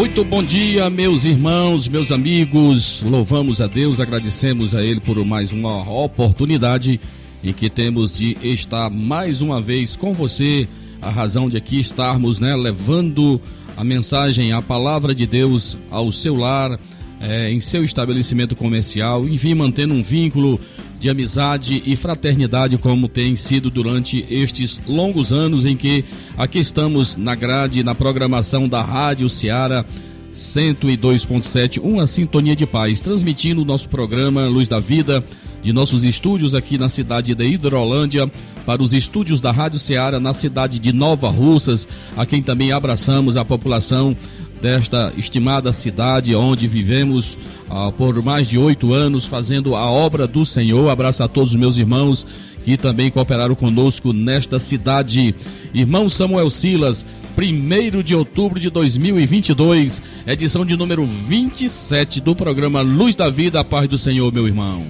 Muito bom dia, meus irmãos, meus amigos. Louvamos a Deus, agradecemos a Ele por mais uma oportunidade em que temos de estar mais uma vez com você. A razão de aqui estarmos, né, levando a mensagem, a palavra de Deus ao seu lar, é, em seu estabelecimento comercial, enfim, mantendo um vínculo de amizade e fraternidade, como tem sido durante estes longos anos em que aqui estamos na grade, na programação da Rádio Ceará 102.7, uma sintonia de paz, transmitindo o nosso programa Luz da Vida de nossos estúdios aqui na cidade de Hidrolândia para os estúdios da Rádio Ceará na cidade de Nova Russas, a quem também abraçamos a população desta estimada cidade onde vivemos ah, por mais de oito anos fazendo a obra do Senhor. Abraço a todos os meus irmãos que também cooperaram conosco nesta cidade. Irmão Samuel Silas, 1 de outubro de 2022, edição de número 27 do programa Luz da Vida, a paz do Senhor, meu irmão.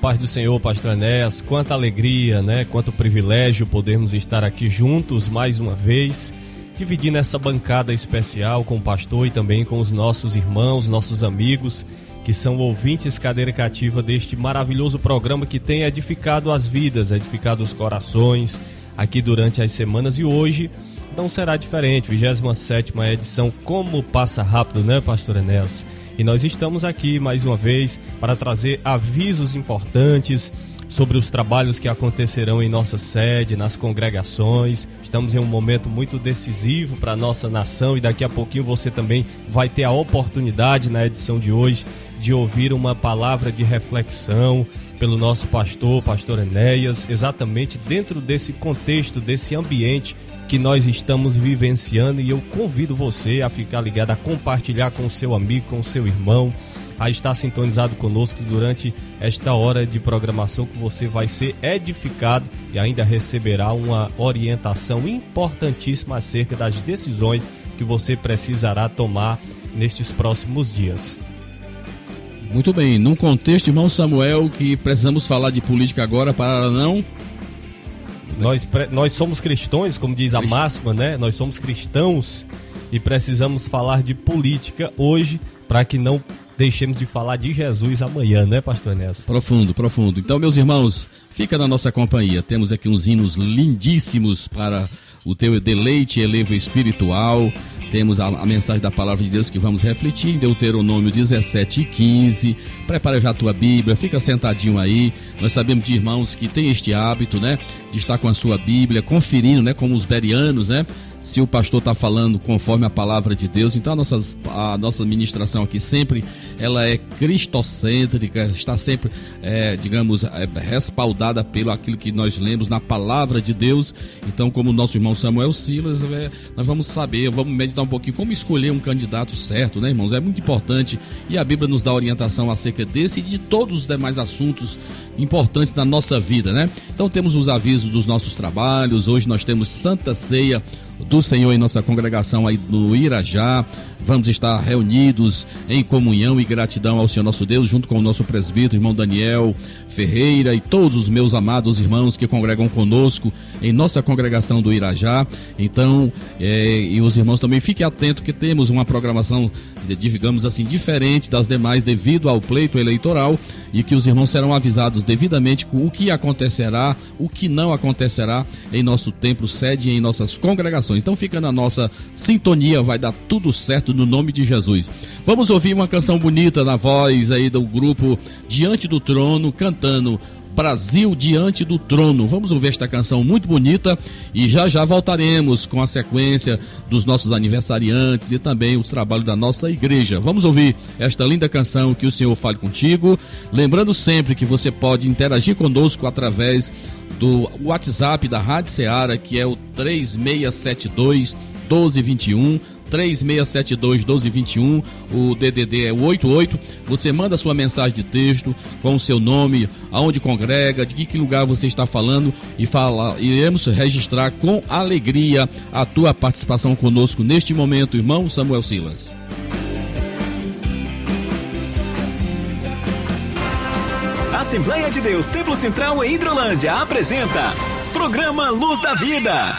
Paz do Senhor, Pastor Enéas, quanta alegria, né? Quanto privilégio podermos estar aqui juntos mais uma vez dividindo essa bancada especial com o pastor e também com os nossos irmãos, nossos amigos que são ouvintes cadeira cativa deste maravilhoso programa que tem edificado as vidas, edificado os corações aqui durante as semanas e hoje não será diferente. 27 edição, como passa rápido, né, Pastor Enéas? E nós estamos aqui mais uma vez para trazer avisos importantes sobre os trabalhos que acontecerão em nossa sede, nas congregações. Estamos em um momento muito decisivo para a nossa nação e daqui a pouquinho você também vai ter a oportunidade na edição de hoje de ouvir uma palavra de reflexão pelo nosso pastor, pastor Enéas, exatamente dentro desse contexto, desse ambiente que nós estamos vivenciando e eu convido você a ficar ligado, a compartilhar com o seu amigo, com o seu irmão, a estar sintonizado conosco durante esta hora de programação que você vai ser edificado e ainda receberá uma orientação importantíssima acerca das decisões que você precisará tomar nestes próximos dias. Muito bem, num contexto, irmão Samuel, que precisamos falar de política agora para não. Nós, nós somos cristãos, como diz a máxima, né? Nós somos cristãos e precisamos falar de política hoje para que não deixemos de falar de Jesus amanhã, né, pastor Nessa? Profundo, profundo. Então, meus irmãos, fica na nossa companhia. Temos aqui uns hinos lindíssimos para o teu deleite elevo espiritual temos a, a, mensagem da palavra de Deus que vamos refletir em Deuteronômio 17 e 15. Prepara já a tua Bíblia, fica sentadinho aí. Nós sabemos de irmãos que têm este hábito, né? De estar com a sua Bíblia, conferindo, né? Como os berianos, né? Se o pastor está falando conforme a palavra de Deus. Então a nossa, a nossa ministração aqui sempre ela é cristocêntrica, está sempre, é, digamos, é, respaldada pelo aquilo que nós lemos na palavra de Deus. Então, como o nosso irmão Samuel Silas, é, nós vamos saber, vamos meditar um pouquinho como escolher um candidato certo, né, irmãos? É muito importante e a Bíblia nos dá orientação acerca desse e de todos os demais assuntos importantes da nossa vida, né? Então temos os avisos dos nossos trabalhos. Hoje nós temos Santa Ceia do Senhor em nossa congregação aí no Irajá. Vamos estar reunidos em comunhão e gratidão ao Senhor nosso Deus, junto com o nosso presbítero, irmão Daniel Ferreira e todos os meus amados irmãos que congregam conosco em nossa congregação do Irajá. Então, é, e os irmãos também fiquem atentos que temos uma programação digamos assim, diferente das demais devido ao pleito eleitoral e que os irmãos serão avisados devidamente com o que acontecerá, o que não acontecerá em nosso templo sede e em nossas congregações. Então fica na nossa sintonia, vai dar tudo certo no nome de Jesus. Vamos ouvir uma canção bonita na voz aí do grupo Diante do Trono, cantando Brasil diante do trono. Vamos ouvir esta canção muito bonita e já já voltaremos com a sequência dos nossos aniversariantes e também os trabalhos da nossa igreja. Vamos ouvir esta linda canção que o Senhor fale contigo. Lembrando sempre que você pode interagir conosco através do WhatsApp da Rádio Ceará, que é o 3672 1221 3672 1221, o DDD é o 88. Você manda sua mensagem de texto com o seu nome, aonde congrega, de que lugar você está falando e fala, iremos registrar com alegria a tua participação conosco neste momento, irmão Samuel Silas. Assembleia de Deus Templo Central em Hidrolândia apresenta Programa Luz da Vida.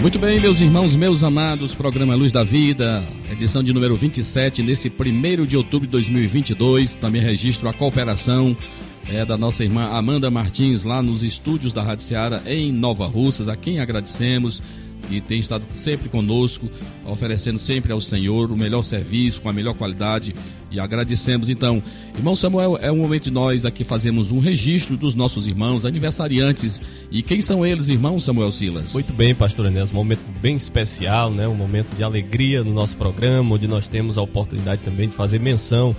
Muito bem, meus irmãos, meus amados, programa Luz da Vida, edição de número 27, nesse 1 de outubro de 2022. Também registro a cooperação é, da nossa irmã Amanda Martins, lá nos estúdios da Rádio Seara, em Nova Russas, a quem agradecemos que tem estado sempre conosco, oferecendo sempre ao Senhor o melhor serviço, com a melhor qualidade. E agradecemos então. Irmão Samuel, é um momento de nós aqui fazemos um registro dos nossos irmãos aniversariantes. E quem são eles, irmão Samuel Silas? Muito bem, pastor Enéas, um momento bem especial, né? Um momento de alegria no nosso programa, onde nós temos a oportunidade também de fazer menção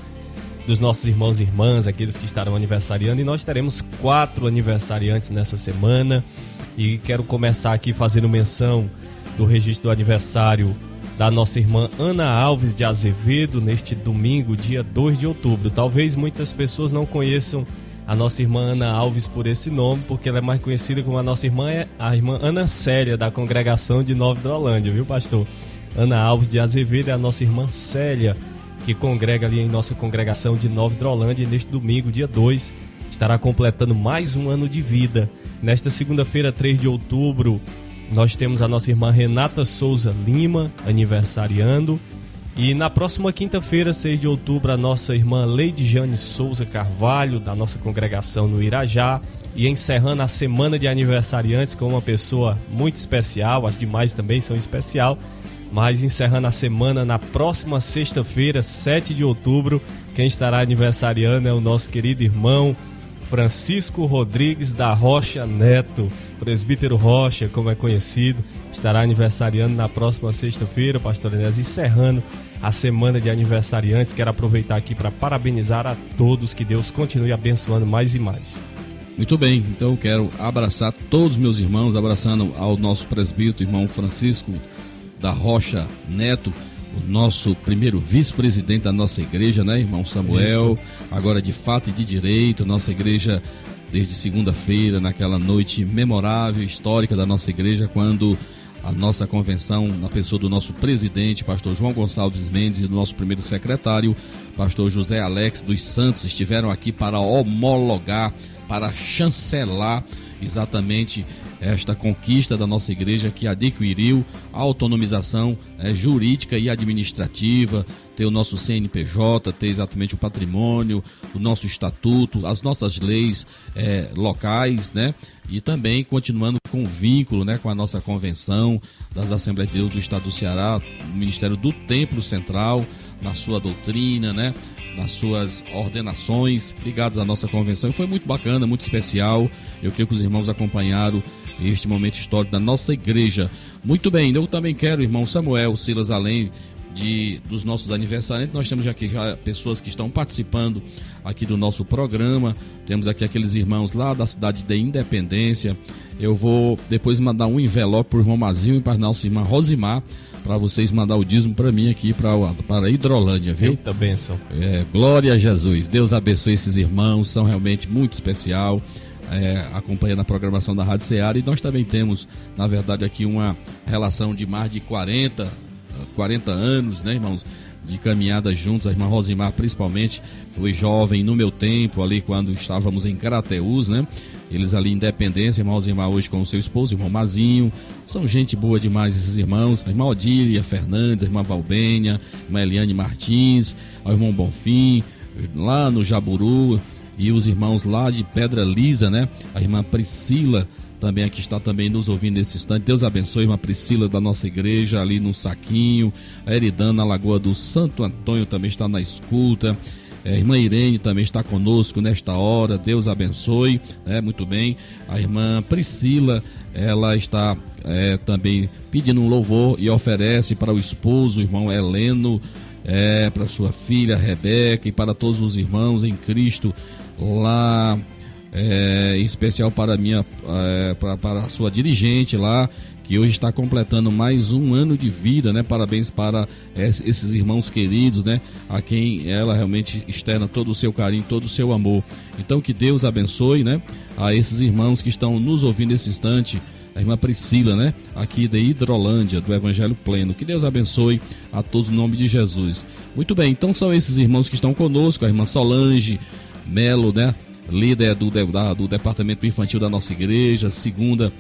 dos nossos irmãos e irmãs, aqueles que estarão aniversariando, e nós teremos quatro aniversariantes nessa semana. E quero começar aqui fazendo menção do registro do aniversário da nossa irmã Ana Alves de Azevedo neste domingo, dia 2 de outubro. Talvez muitas pessoas não conheçam a nossa irmã Ana Alves por esse nome, porque ela é mais conhecida como a nossa irmã, é a irmã Ana Célia, da congregação de Nova Drolândia, viu, pastor? Ana Alves de Azevedo é a nossa irmã Célia, que congrega ali em nossa congregação de Nova Drolândia. E neste domingo, dia 2, estará completando mais um ano de vida. Nesta segunda-feira, 3 de outubro, nós temos a nossa irmã Renata Souza Lima, aniversariando. E na próxima quinta-feira, 6 de outubro, a nossa irmã Leide Jane Souza Carvalho, da nossa congregação no Irajá. E encerrando a semana de aniversariantes com uma pessoa muito especial, as demais também são especial. Mas encerrando a semana na próxima sexta-feira, 7 de outubro, quem estará aniversariando é o nosso querido irmão Francisco Rodrigues da Rocha Neto, presbítero Rocha, como é conhecido, estará aniversariando na próxima sexta-feira, pastor Inés, encerrando a semana de aniversariantes. Quero aproveitar aqui para parabenizar a todos, que Deus continue abençoando mais e mais. Muito bem, então eu quero abraçar todos os meus irmãos, abraçando ao nosso presbítero, irmão Francisco da Rocha Neto, o nosso primeiro vice-presidente da nossa igreja, né, irmão Samuel? Isso. Agora de fato e de direito, nossa igreja desde segunda-feira, naquela noite memorável, histórica da nossa igreja, quando a nossa convenção, na pessoa do nosso presidente, pastor João Gonçalves Mendes, e do nosso primeiro secretário, pastor José Alex dos Santos, estiveram aqui para homologar, para chancelar exatamente esta conquista da nossa igreja que adquiriu a autonomização é, jurídica e administrativa, ter o nosso CNPJ, ter exatamente o patrimônio, o nosso estatuto, as nossas leis é, locais, né? E também continuando com o vínculo né, com a nossa convenção das Assembleias de Deus do Estado do Ceará, o Ministério do Templo Central, na sua doutrina, né? nas suas ordenações ligadas à nossa convenção. E foi muito bacana, muito especial. Eu creio que os irmãos acompanharam este momento histórico da nossa igreja. Muito bem, eu também quero, irmão Samuel, Silas, além de, dos nossos aniversariantes, nós temos aqui já pessoas que estão participando aqui do nosso programa. Temos aqui aqueles irmãos lá da cidade de Independência. Eu vou depois mandar um envelope para o irmão Mazinho e para a nossa irmã Rosimar para vocês mandar o dízimo para mim aqui para para Hidrolândia, viu? Eita benção. É, glória a Jesus. Deus abençoe esses irmãos, são realmente muito especial. É, acompanhando a programação da Rádio Ceará e nós também temos, na verdade, aqui uma relação de mais de 40, 40 anos, né, irmãos? De caminhada juntos, a irmã Rosimar principalmente foi jovem no meu tempo, ali quando estávamos em Carateus, né? Eles ali, Independência, irmão Rosimar hoje com o seu esposo, irmão Mazinho. São gente boa demais esses irmãos. A irmã Odília Fernandes, a irmã Valbenha, a irmã Eliane Martins, o irmão Bonfim, lá no Jaburu. E os irmãos lá de Pedra Lisa, né? A irmã Priscila também aqui está também nos ouvindo nesse instante. Deus abençoe a Priscila da nossa igreja ali no Saquinho. A Eridana na Lagoa do Santo Antônio também está na escuta. É, a irmã Irene também está conosco nesta hora. Deus abençoe. É, muito bem. A irmã Priscila, ela está é, também pedindo um louvor e oferece para o esposo, o irmão Heleno, é, para sua filha Rebeca e para todos os irmãos em Cristo lá é, em especial para, minha, é, para, para a sua dirigente lá, que hoje está completando mais um ano de vida, né? Parabéns para esses irmãos queridos, né? A quem ela realmente externa todo o seu carinho, todo o seu amor. Então que Deus abençoe, né? A esses irmãos que estão nos ouvindo nesse instante, a irmã Priscila, né? Aqui de Hidrolândia, do Evangelho Pleno. Que Deus abençoe a todos em nome de Jesus. Muito bem, então são esses irmãos que estão conosco, a irmã Solange Melo, né? Líder do, da, do Departamento Infantil da nossa igreja, segunda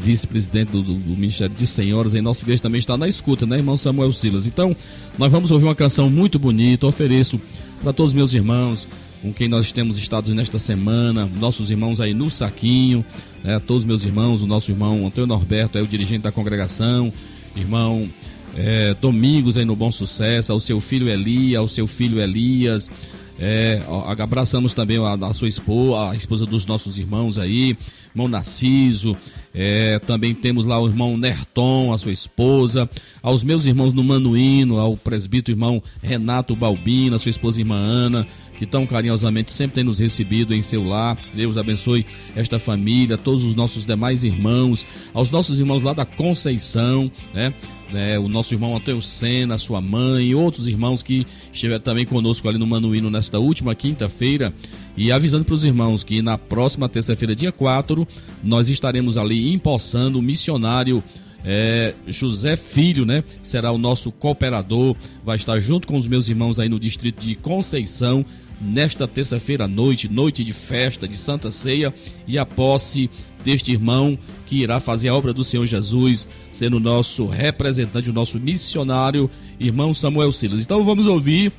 vice-presidente do, do, do, Ministério de Senhoras em nossa igreja também está na escuta, né, irmão Samuel Silas? Então, nós vamos ouvir uma canção muito bonita, ofereço para todos os meus irmãos com quem nós temos estado nesta semana, nossos irmãos aí no Saquinho, né, todos meus irmãos, o nosso irmão Antônio Norberto é o dirigente da congregação, irmão é, Domingos aí no Bom Sucesso, ao seu filho Eli, ao seu filho Elias, é, abraçamos também a, a, sua esposa, a esposa dos nossos irmãos aí, irmão Narciso. É, também temos lá o irmão Nerton, a sua esposa. Aos meus irmãos no Manuíno, ao presbítero irmão Renato Balbina, a sua esposa irmã Ana, que tão carinhosamente sempre tem nos recebido em seu lar. Deus abençoe esta família, todos os nossos demais irmãos, aos nossos irmãos lá da Conceição, né? né, o nosso irmão Antônio Sena, sua mãe e outros irmãos que estiveram também conosco ali no Manuíno nesta última quinta-feira. E avisando para os irmãos que na próxima terça-feira, dia 4, nós estaremos ali empossando o missionário é, José Filho, né? Será o nosso cooperador, vai estar junto com os meus irmãos aí no distrito de Conceição, nesta terça-feira à noite, noite de festa, de Santa Ceia e a posse deste irmão que irá fazer a obra do Senhor Jesus, sendo nosso representante, o nosso missionário, irmão Samuel Silas. Então vamos ouvir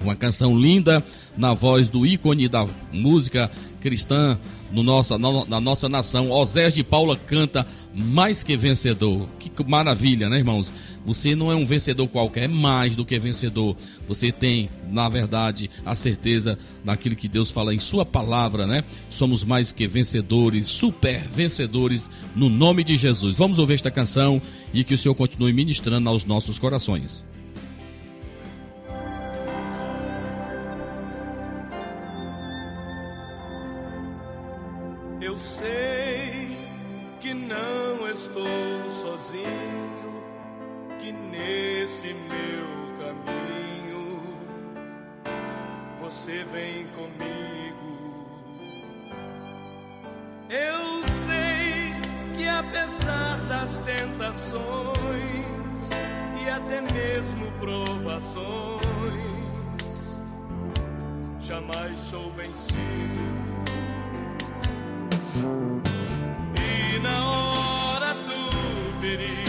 uma canção linda na voz do ícone da música cristã no nossa, na, nossa nação. Osés de Paula canta mais que vencedor. Que maravilha, né, irmãos? Você não é um vencedor qualquer, é mais do que vencedor. Você tem, na verdade, a certeza daquilo que Deus fala em Sua palavra, né? Somos mais que vencedores, super vencedores, no nome de Jesus. Vamos ouvir esta canção e que o Senhor continue ministrando aos nossos corações. Eu sei nesse meu caminho você vem comigo. Eu sei que apesar das tentações e até mesmo provações, jamais sou vencido e na hora do perigo,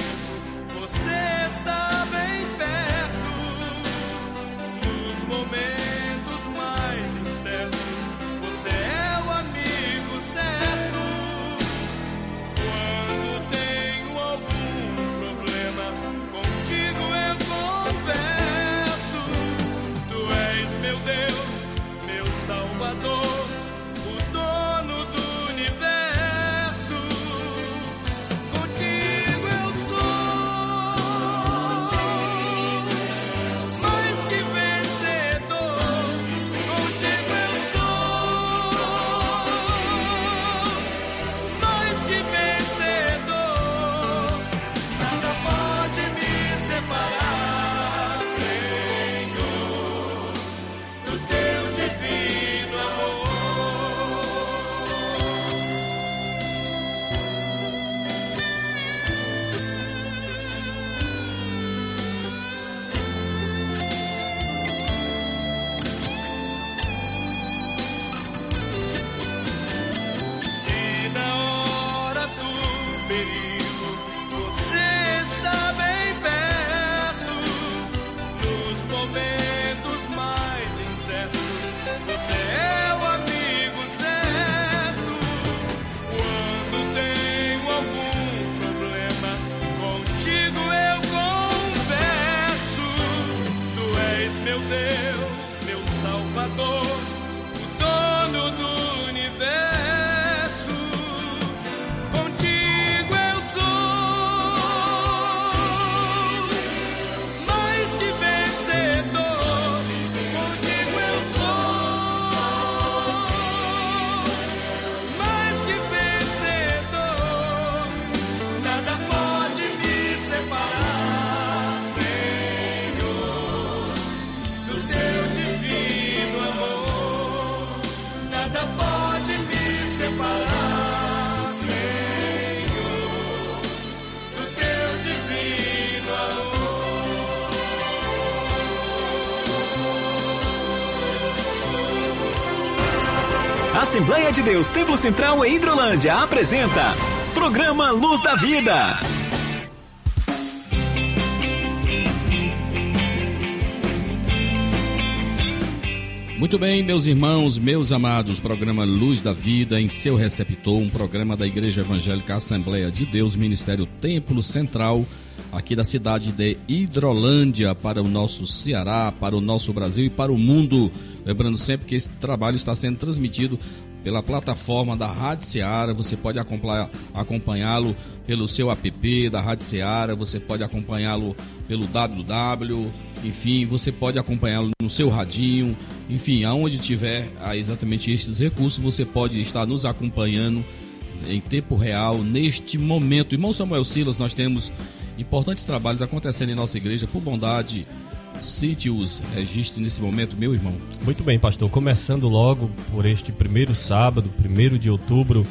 Assembleia de Deus Templo Central em Hidrolândia apresenta Programa Luz da Vida. Muito bem, meus irmãos, meus amados, programa Luz da Vida em seu receptor, um programa da Igreja Evangélica Assembleia de Deus, Ministério Templo Central, aqui da cidade de Hidrolândia, para o nosso Ceará, para o nosso Brasil e para o mundo. Lembrando sempre que esse trabalho está sendo transmitido pela plataforma da Rádio Ceará. Você pode acompanhá-lo pelo seu app da Rádio Ceará, você pode acompanhá-lo pelo www, enfim, você pode acompanhá-lo no seu radinho, enfim, aonde tiver ah, exatamente esses recursos, você pode estar nos acompanhando em tempo real neste momento. Irmão Samuel Silas, nós temos importantes trabalhos acontecendo em nossa igreja, por bondade, cite-os, registre nesse momento, meu irmão. Muito bem, pastor. Começando logo por este primeiro sábado, 1 de outubro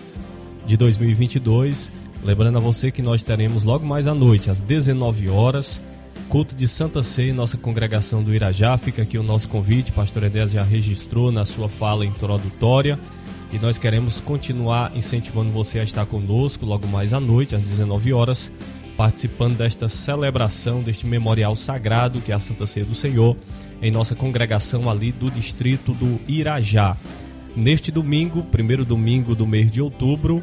de 2022. Lembrando a você que nós teremos logo mais à noite, às 19 horas, culto de Santa Ceia nossa congregação do Irajá. Fica aqui o nosso convite, pastor Edés já registrou na sua fala introdutória. E nós queremos continuar incentivando você a estar conosco logo mais à noite, às 19 horas, participando desta celebração, deste memorial sagrado que é a Santa Ceia do Senhor, em nossa congregação ali do distrito do Irajá. Neste domingo, primeiro domingo do mês de outubro,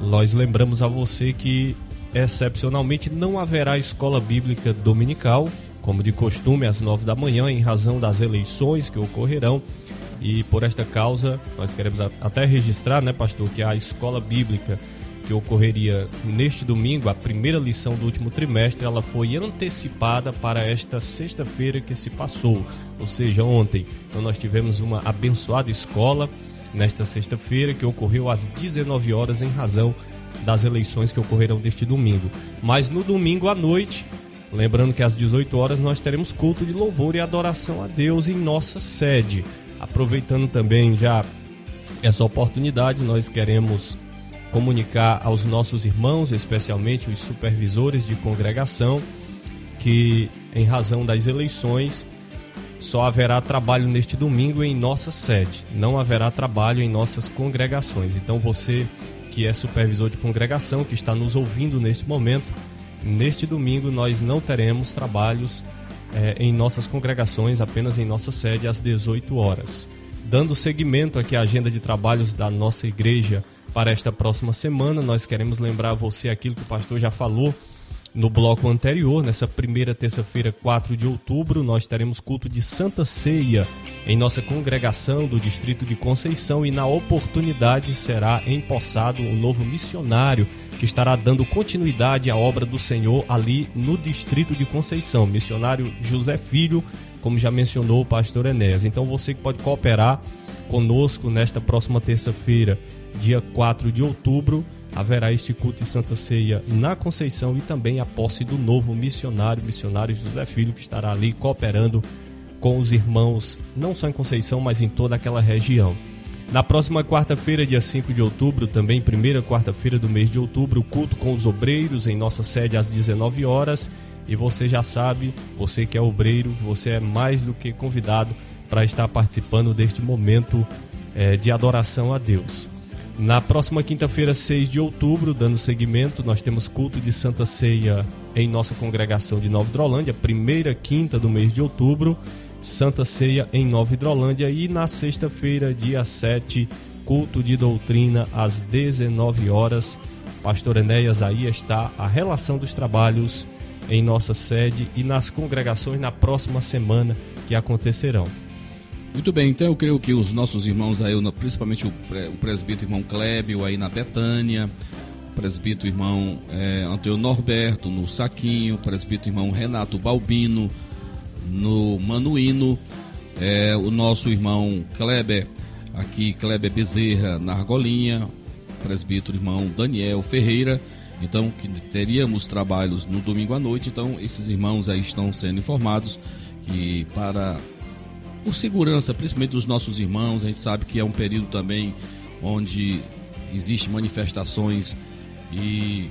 nós lembramos a você que excepcionalmente não haverá escola bíblica dominical, como de costume, às nove da manhã, em razão das eleições que ocorrerão. E por esta causa, nós queremos até registrar, né, pastor, que a escola bíblica que ocorreria neste domingo, a primeira lição do último trimestre, ela foi antecipada para esta sexta-feira que se passou, ou seja, ontem. Então nós tivemos uma abençoada escola nesta sexta-feira que ocorreu às 19 horas em razão das eleições que ocorrerão neste domingo. Mas no domingo à noite, lembrando que às 18 horas nós teremos culto de louvor e adoração a Deus em nossa sede. Aproveitando também já essa oportunidade, nós queremos comunicar aos nossos irmãos, especialmente os supervisores de congregação, que em razão das eleições só haverá trabalho neste domingo em nossa sede, não haverá trabalho em nossas congregações. Então você que é supervisor de congregação, que está nos ouvindo neste momento, neste domingo nós não teremos trabalhos eh, em nossas congregações, apenas em nossa sede às 18 horas. Dando seguimento aqui à agenda de trabalhos da nossa igreja para esta próxima semana, nós queremos lembrar a você aquilo que o pastor já falou no bloco anterior, nessa primeira terça-feira, 4 de outubro, nós teremos culto de Santa Ceia em nossa congregação do distrito de Conceição e na oportunidade será empossado um novo missionário que estará dando continuidade à obra do Senhor ali no distrito de Conceição, missionário José Filho, como já mencionou o pastor Enéas. Então você que pode cooperar conosco nesta próxima terça-feira, dia 4 de outubro, haverá este culto de Santa Ceia na Conceição e também a posse do novo missionário, missionário José Filho, que estará ali cooperando com os irmãos, não só em Conceição, mas em toda aquela região. Na próxima quarta-feira, dia 5 de outubro, também primeira quarta-feira do mês de outubro, culto com os obreiros em nossa sede às 19 horas. E você já sabe, você que é obreiro, você é mais do que convidado para estar participando deste momento eh, de adoração a Deus. Na próxima quinta-feira, 6 de outubro, dando seguimento, nós temos culto de Santa Ceia em nossa congregação de Nova Hidrolândia, primeira quinta do mês de outubro, Santa Ceia em Nova Hidrolândia e na sexta-feira, dia 7, culto de doutrina às 19 horas. Pastor Enéas, aí está a relação dos trabalhos em nossa sede e nas congregações na próxima semana que acontecerão. Muito bem, então eu creio que os nossos irmãos aí, principalmente o, o presbítero irmão Clébio aí na Betânia, presbítero irmão é, Antônio Norberto no Saquinho, presbítero irmão Renato Balbino no Manuíno, é, o nosso irmão Kleber, aqui Kleber Bezerra na Argolinha, presbítero irmão Daniel Ferreira, então que teríamos trabalhos no domingo à noite, então esses irmãos aí estão sendo informados que para por segurança, principalmente dos nossos irmãos, a gente sabe que é um período também onde existe manifestações e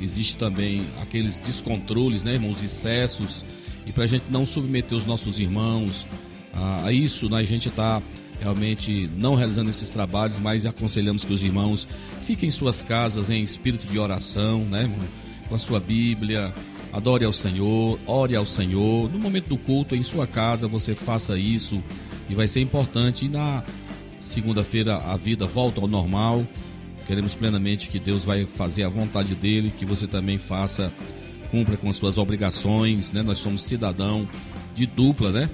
existe também aqueles descontroles, né, irmãos, excessos, e para a gente não submeter os nossos irmãos a, a isso, né, a gente está realmente não realizando esses trabalhos, mas aconselhamos que os irmãos fiquem em suas casas em espírito de oração, né, irmão? com a sua Bíblia, adore ao Senhor, ore ao Senhor. No momento do culto, em sua casa, você faça isso e vai ser importante. E na segunda-feira a vida volta ao normal. Queremos plenamente que Deus vai fazer a vontade dele, que você também faça, cumpra com as suas obrigações, né? Nós somos cidadão de dupla, né?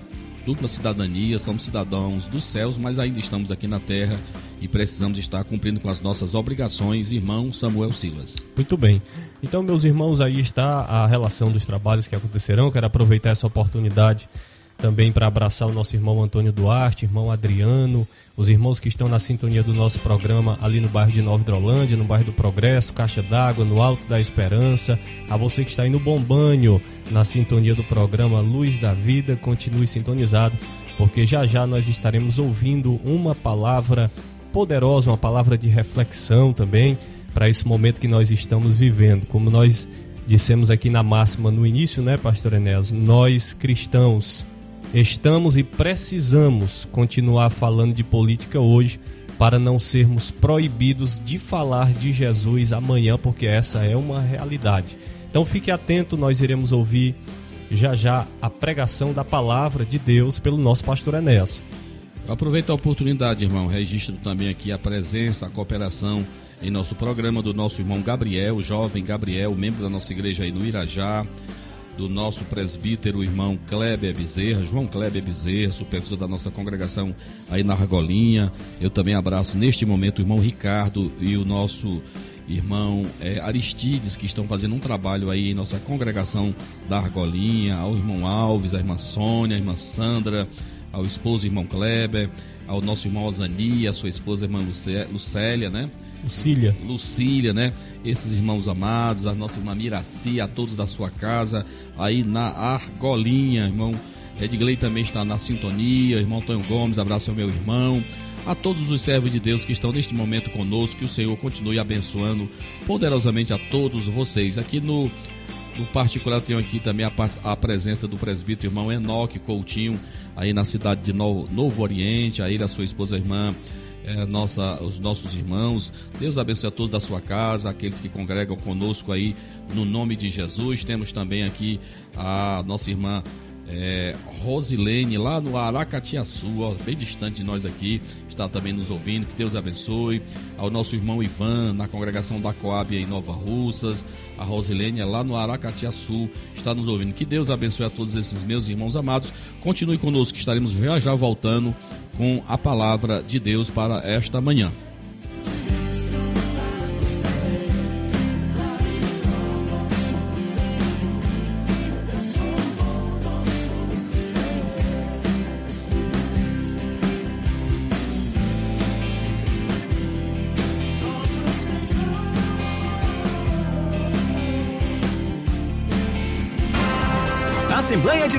Dupla cidadania, somos cidadãos dos céus, mas ainda estamos aqui na terra e precisamos estar cumprindo com as nossas obrigações, irmão Samuel Silas. Muito bem. Então, meus irmãos, aí está a relação dos trabalhos que acontecerão. Quero aproveitar essa oportunidade também para abraçar o nosso irmão Antônio Duarte, irmão Adriano, os irmãos que estão na sintonia do nosso programa ali no bairro de Nova Hidrolândia, no bairro do Progresso, Caixa d'Água, no Alto da Esperança, a você que está aí no Bombanho, na sintonia do programa Luz da Vida, continue sintonizado, porque já já nós estaremos ouvindo uma palavra poderosa, uma palavra de reflexão também para esse momento que nós estamos vivendo. Como nós dissemos aqui na máxima no início, né, pastor Enéas, nós cristãos estamos e precisamos continuar falando de política hoje para não sermos proibidos de falar de Jesus amanhã, porque essa é uma realidade. Então fique atento, nós iremos ouvir já já a pregação da palavra de Deus pelo nosso pastor Enéas. Aproveita a oportunidade, irmão. Registro também aqui a presença, a cooperação em nosso programa do nosso irmão Gabriel, jovem Gabriel, membro da nossa igreja aí no Irajá, do nosso presbítero irmão Kleber Bezerra, João Kleber Bezerra, supervisor da nossa congregação aí na Argolinha. Eu também abraço neste momento o irmão Ricardo e o nosso irmão é, Aristides, que estão fazendo um trabalho aí em nossa congregação da Argolinha, ao irmão Alves, à irmã Sônia, à irmã Sandra, ao esposo irmão Kleber, ao nosso irmão Osani, a sua esposa irmã Lucé- Lucélia, né? Lucília. Lucília, né? Esses irmãos amados, a nossa irmã Miraci, a todos da sua casa, aí na Argolinha, irmão Edgley também está na sintonia, irmão Antônio Gomes, abraço ao meu irmão, a todos os servos de Deus que estão neste momento conosco, que o Senhor continue abençoando poderosamente a todos vocês. Aqui no, no particular, eu tenho aqui também a, a presença do presbítero irmão Enoque Coutinho, aí na cidade de Novo, Novo Oriente, a ele, a sua esposa, a irmã é, nossa, os nossos irmãos. Deus abençoe a todos da sua casa, aqueles que congregam conosco aí, no nome de Jesus. Temos também aqui a nossa irmã é, Rosilene, lá no Aracatiaçu, ó, bem distante de nós aqui, está também nos ouvindo. Que Deus abençoe. Ao nosso irmão Ivan, na congregação da Coab em Nova Russas. A Rosilene é lá no Aracatiaçu, está nos ouvindo. Que Deus abençoe a todos esses meus irmãos amados. Continue conosco, que estaremos já já voltando com a palavra de Deus para esta manhã.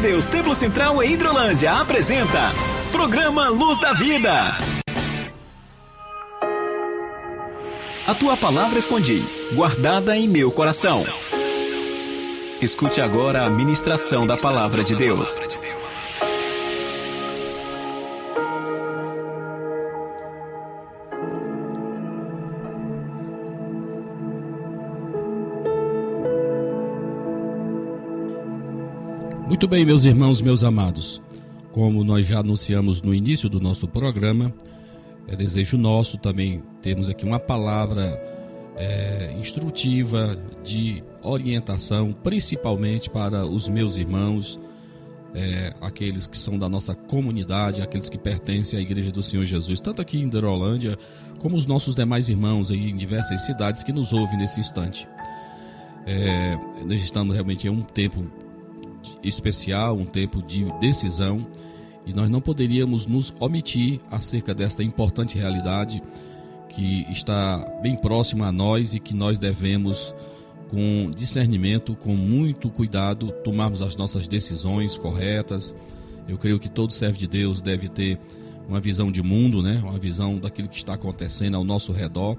Deus Templo Central em Hidrolândia apresenta Programa Luz da Vida. A tua palavra escondi, guardada em meu coração. Escute agora a ministração da palavra de Deus. Muito bem, meus irmãos, meus amados. Como nós já anunciamos no início do nosso programa, é desejo nosso também termos aqui uma palavra é, instrutiva de orientação, principalmente para os meus irmãos, é, aqueles que são da nossa comunidade, aqueles que pertencem à Igreja do Senhor Jesus, tanto aqui em Derolândia, como os nossos demais irmãos aí em diversas cidades que nos ouvem nesse instante. É, nós estamos realmente em um tempo especial, um tempo de decisão, e nós não poderíamos nos omitir acerca desta importante realidade que está bem próxima a nós e que nós devemos, com discernimento, com muito cuidado, tomarmos as nossas decisões corretas. Eu creio que todo servo de Deus deve ter uma visão de mundo, né? uma visão daquilo que está acontecendo ao nosso redor,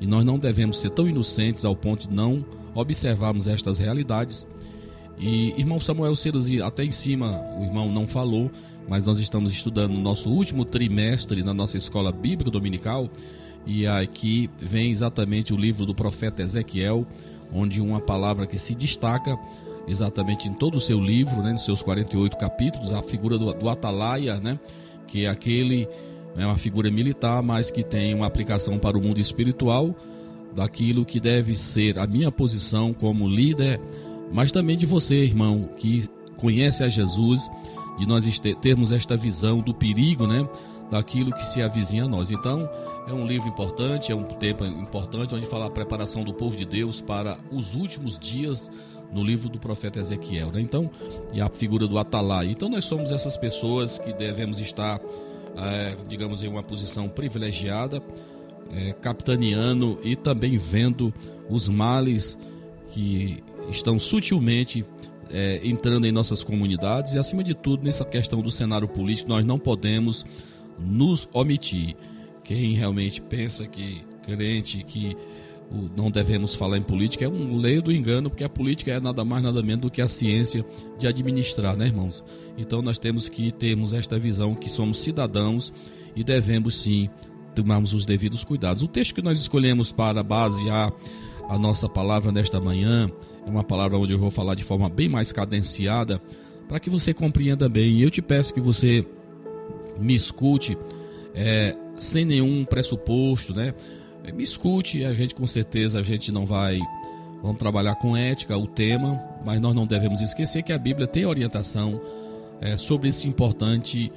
e nós não devemos ser tão inocentes ao ponto de não observarmos estas realidades e irmão Samuel e até em cima o irmão não falou, mas nós estamos estudando no nosso último trimestre na nossa escola bíblica dominical. E aqui vem exatamente o livro do profeta Ezequiel, onde uma palavra que se destaca exatamente em todo o seu livro, né, nos seus 48 capítulos, a figura do, do atalaia, né, que é aquele é uma figura militar, mas que tem uma aplicação para o mundo espiritual, daquilo que deve ser a minha posição como líder, mas também de você, irmão, que conhece a Jesus, e nós termos esta visão do perigo, né, daquilo que se avizinha a nós. Então, é um livro importante, é um tempo importante onde fala a preparação do povo de Deus para os últimos dias no livro do profeta Ezequiel, né? Então, e a figura do Atalai. Então, nós somos essas pessoas que devemos estar, eh, digamos, em uma posição privilegiada, eh, capitaneando e também vendo os males que estão sutilmente eh, entrando em nossas comunidades e, acima de tudo, nessa questão do cenário político, nós não podemos nos omitir. Quem realmente pensa que crente, que o- não devemos falar em política, é um leio do engano, porque a política é nada mais, nada menos do que a ciência de administrar, né, irmãos? Então nós temos que termos esta visão que somos cidadãos e devemos sim tomarmos os devidos cuidados. O texto que nós escolhemos para basear a nossa palavra nesta manhã é uma palavra onde eu vou falar de forma bem mais cadenciada, para que você compreenda bem. E eu te peço que você me escute é, sem nenhum pressuposto, né? É, Me escute, a gente com certeza a gente não vai vamos trabalhar com ética o tema, mas nós não devemos esquecer que a Bíblia tem orientação é, sobre esse importante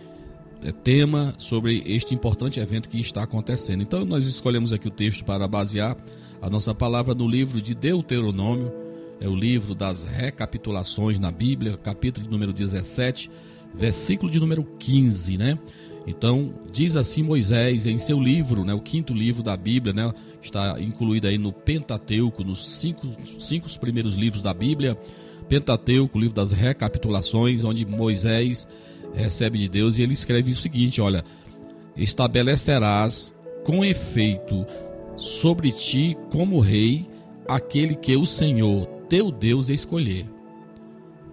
é, tema, sobre este importante evento que está acontecendo. Então nós escolhemos aqui o texto para basear a nossa palavra no livro de Deuteronômio, é o livro das recapitulações na Bíblia, capítulo número 17, versículo de número 15, né? Então, diz assim Moisés em seu livro, né, o quinto livro da Bíblia, né, está incluído aí no Pentateuco, nos cinco, cinco primeiros livros da Bíblia, Pentateuco, o livro das recapitulações, onde Moisés recebe de Deus e ele escreve o seguinte, olha, estabelecerás com efeito sobre ti como rei aquele que o Senhor teu Deus escolher.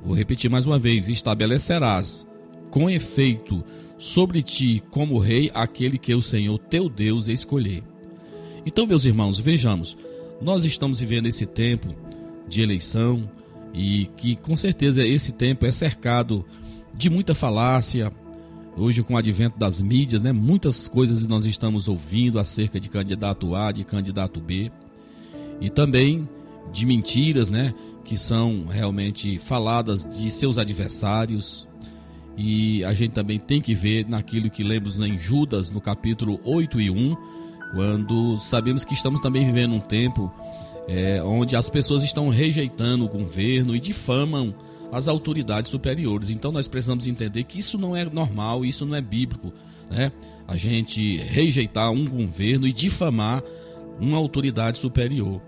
Vou repetir mais uma vez: estabelecerás com efeito sobre ti como rei aquele que o Senhor teu Deus escolher. Então, meus irmãos, vejamos, nós estamos vivendo esse tempo de eleição e que com certeza esse tempo é cercado de muita falácia. Hoje, com o advento das mídias, né, muitas coisas nós estamos ouvindo acerca de candidato A, de candidato B e também de mentiras, né, que são realmente faladas de seus adversários. E a gente também tem que ver naquilo que lemos em Judas, no capítulo 8 e 1, quando sabemos que estamos também vivendo um tempo é, onde as pessoas estão rejeitando o governo e difamam as autoridades superiores. Então nós precisamos entender que isso não é normal, isso não é bíblico, né? A gente rejeitar um governo e difamar uma autoridade superior.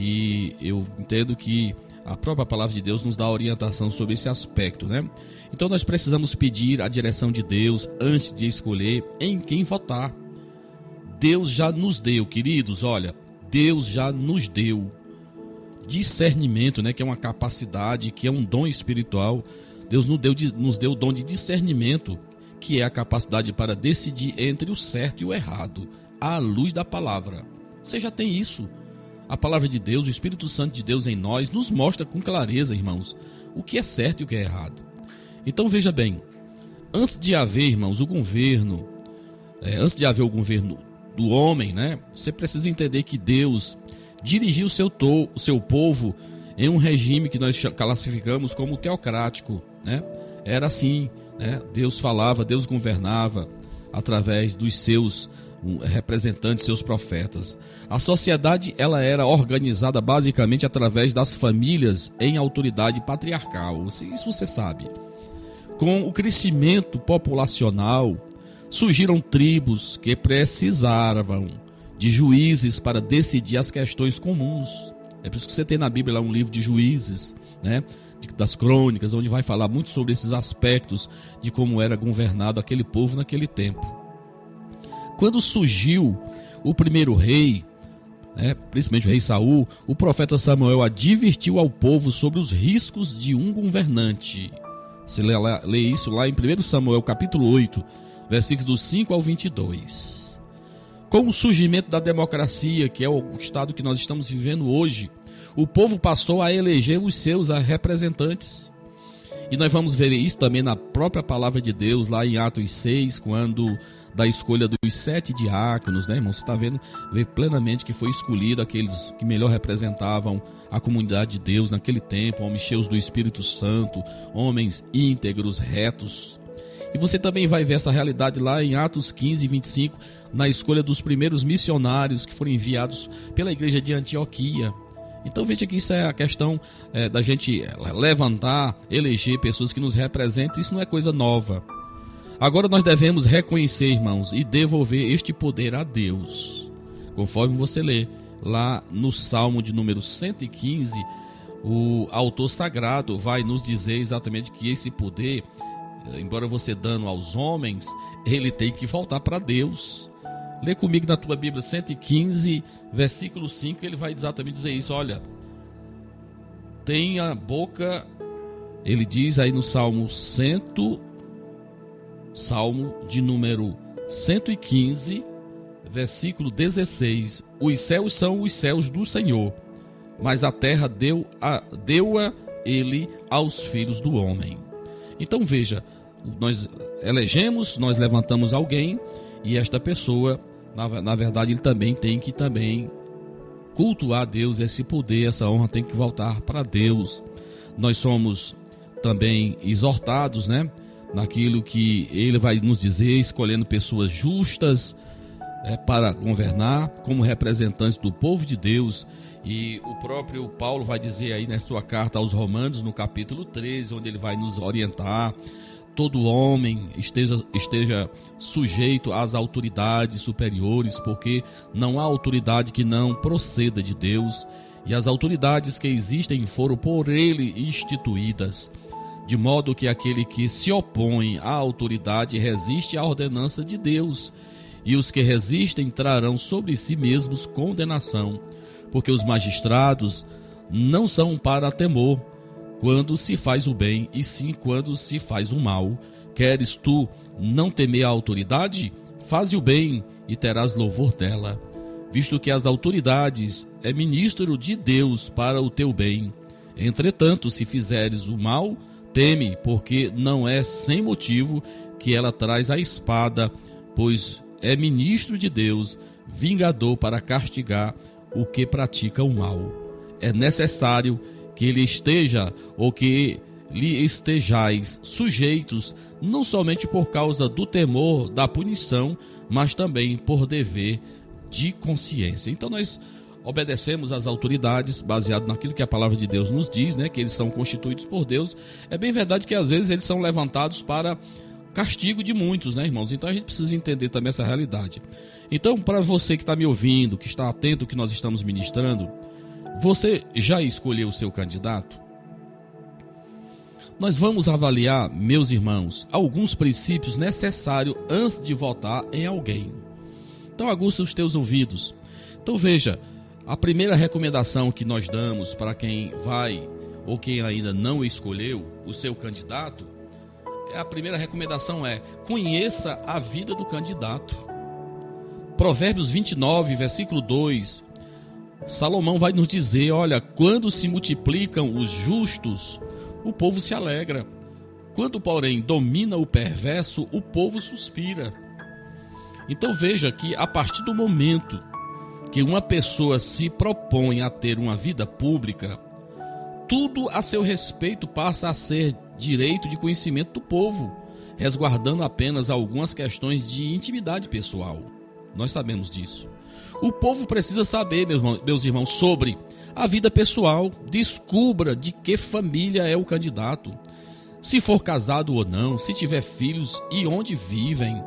E eu entendo que a própria palavra de Deus nos dá orientação sobre esse aspecto, né? Então nós precisamos pedir a direção de Deus antes de escolher em quem votar. Deus já nos deu, queridos, olha, Deus já nos deu discernimento, né, que é uma capacidade, que é um dom espiritual. Deus nos deu, nos deu o dom de discernimento, que é a capacidade para decidir entre o certo e o errado, à luz da palavra. Você já tem isso. A palavra de Deus, o Espírito Santo de Deus em nós, nos mostra com clareza, irmãos, o que é certo e o que é errado. Então veja bem, antes de haver, irmãos, o governo, é, antes de haver o governo do homem, né? Você precisa entender que Deus dirigiu o seu, to, o seu povo em um regime que nós classificamos como teocrático, né? Era assim, né? Deus falava, Deus governava através dos seus representantes, seus profetas. A sociedade ela era organizada basicamente através das famílias em autoridade patriarcal. Isso você sabe. Com o crescimento populacional, surgiram tribos que precisavam de juízes para decidir as questões comuns. É por isso que você tem na Bíblia lá um livro de juízes, né? das crônicas, onde vai falar muito sobre esses aspectos de como era governado aquele povo naquele tempo. Quando surgiu o primeiro rei, né, principalmente o rei Saul, o profeta Samuel advertiu ao povo sobre os riscos de um governante. Você lê, lê isso lá em 1 Samuel capítulo 8, versículos do 5 ao 22. Com o surgimento da democracia, que é o estado que nós estamos vivendo hoje, o povo passou a eleger os seus representantes. E nós vamos ver isso também na própria palavra de Deus, lá em Atos 6, quando da escolha dos sete diáconos, né, irmão? Você está vendo, vê plenamente que foi escolhido aqueles que melhor representavam a comunidade de Deus naquele tempo, homens cheios do Espírito Santo, homens íntegros, retos. E você também vai ver essa realidade lá em Atos 15 e 25, na escolha dos primeiros missionários que foram enviados pela igreja de Antioquia. Então veja que isso é a questão é, da gente levantar, eleger pessoas que nos representem, isso não é coisa nova. Agora nós devemos reconhecer, irmãos, e devolver este poder a Deus. Conforme você lê lá no Salmo de número 115, o autor sagrado vai nos dizer exatamente que esse poder, embora você dando aos homens, ele tem que voltar para Deus. Lê comigo na tua Bíblia 115, versículo 5, ele vai exatamente dizer isso. Olha, tem a boca, ele diz aí no Salmo 100, Salmo de número 115, versículo 16: Os céus são os céus do Senhor, mas a terra deu a, deu-a ele aos filhos do homem. Então veja, nós elegemos, nós levantamos alguém e esta pessoa, na, na verdade, ele também tem que também cultuar a Deus, esse poder, essa honra tem que voltar para Deus. Nós somos também exortados, né? Naquilo que ele vai nos dizer, escolhendo pessoas justas é, para governar, como representantes do povo de Deus. E o próprio Paulo vai dizer aí na sua carta aos Romanos, no capítulo 13, onde ele vai nos orientar. Todo homem esteja, esteja sujeito às autoridades superiores, porque não há autoridade que não proceda de Deus, e as autoridades que existem foram por ele instituídas, de modo que aquele que se opõe à autoridade resiste à ordenança de Deus, e os que resistem trarão sobre si mesmos condenação, porque os magistrados não são para temor, quando se faz o bem, e sim quando se faz o mal. Queres tu não temer a autoridade? Faze o bem e terás louvor dela, visto que as autoridades é ministro de Deus para o teu bem. Entretanto, se fizeres o mal, teme, porque não é sem motivo que ela traz a espada, pois é ministro de Deus, vingador para castigar o que pratica o mal. É necessário que ele esteja ou que lhe estejais sujeitos, não somente por causa do temor da punição, mas também por dever de consciência. Então nós obedecemos às autoridades baseado naquilo que a palavra de Deus nos diz, né, que eles são constituídos por Deus. É bem verdade que às vezes eles são levantados para castigo de muitos, né, irmãos? Então a gente precisa entender também essa realidade. Então, para você que está me ouvindo, que está atento ao que nós estamos ministrando, você já escolheu o seu candidato? Nós vamos avaliar, meus irmãos, alguns princípios necessários antes de votar em alguém. Então, aguça os teus ouvidos. Então, veja, a primeira recomendação que nós damos para quem vai ou quem ainda não escolheu o seu candidato, é a primeira recomendação é: conheça a vida do candidato. Provérbios 29, versículo 2, Salomão vai nos dizer: olha, quando se multiplicam os justos, o povo se alegra. Quando, porém, domina o perverso, o povo suspira. Então veja que a partir do momento que uma pessoa se propõe a ter uma vida pública, tudo a seu respeito passa a ser direito de conhecimento do povo, resguardando apenas algumas questões de intimidade pessoal. Nós sabemos disso. O povo precisa saber, meus irmãos, sobre a vida pessoal. Descubra de que família é o candidato. Se for casado ou não, se tiver filhos e onde vivem.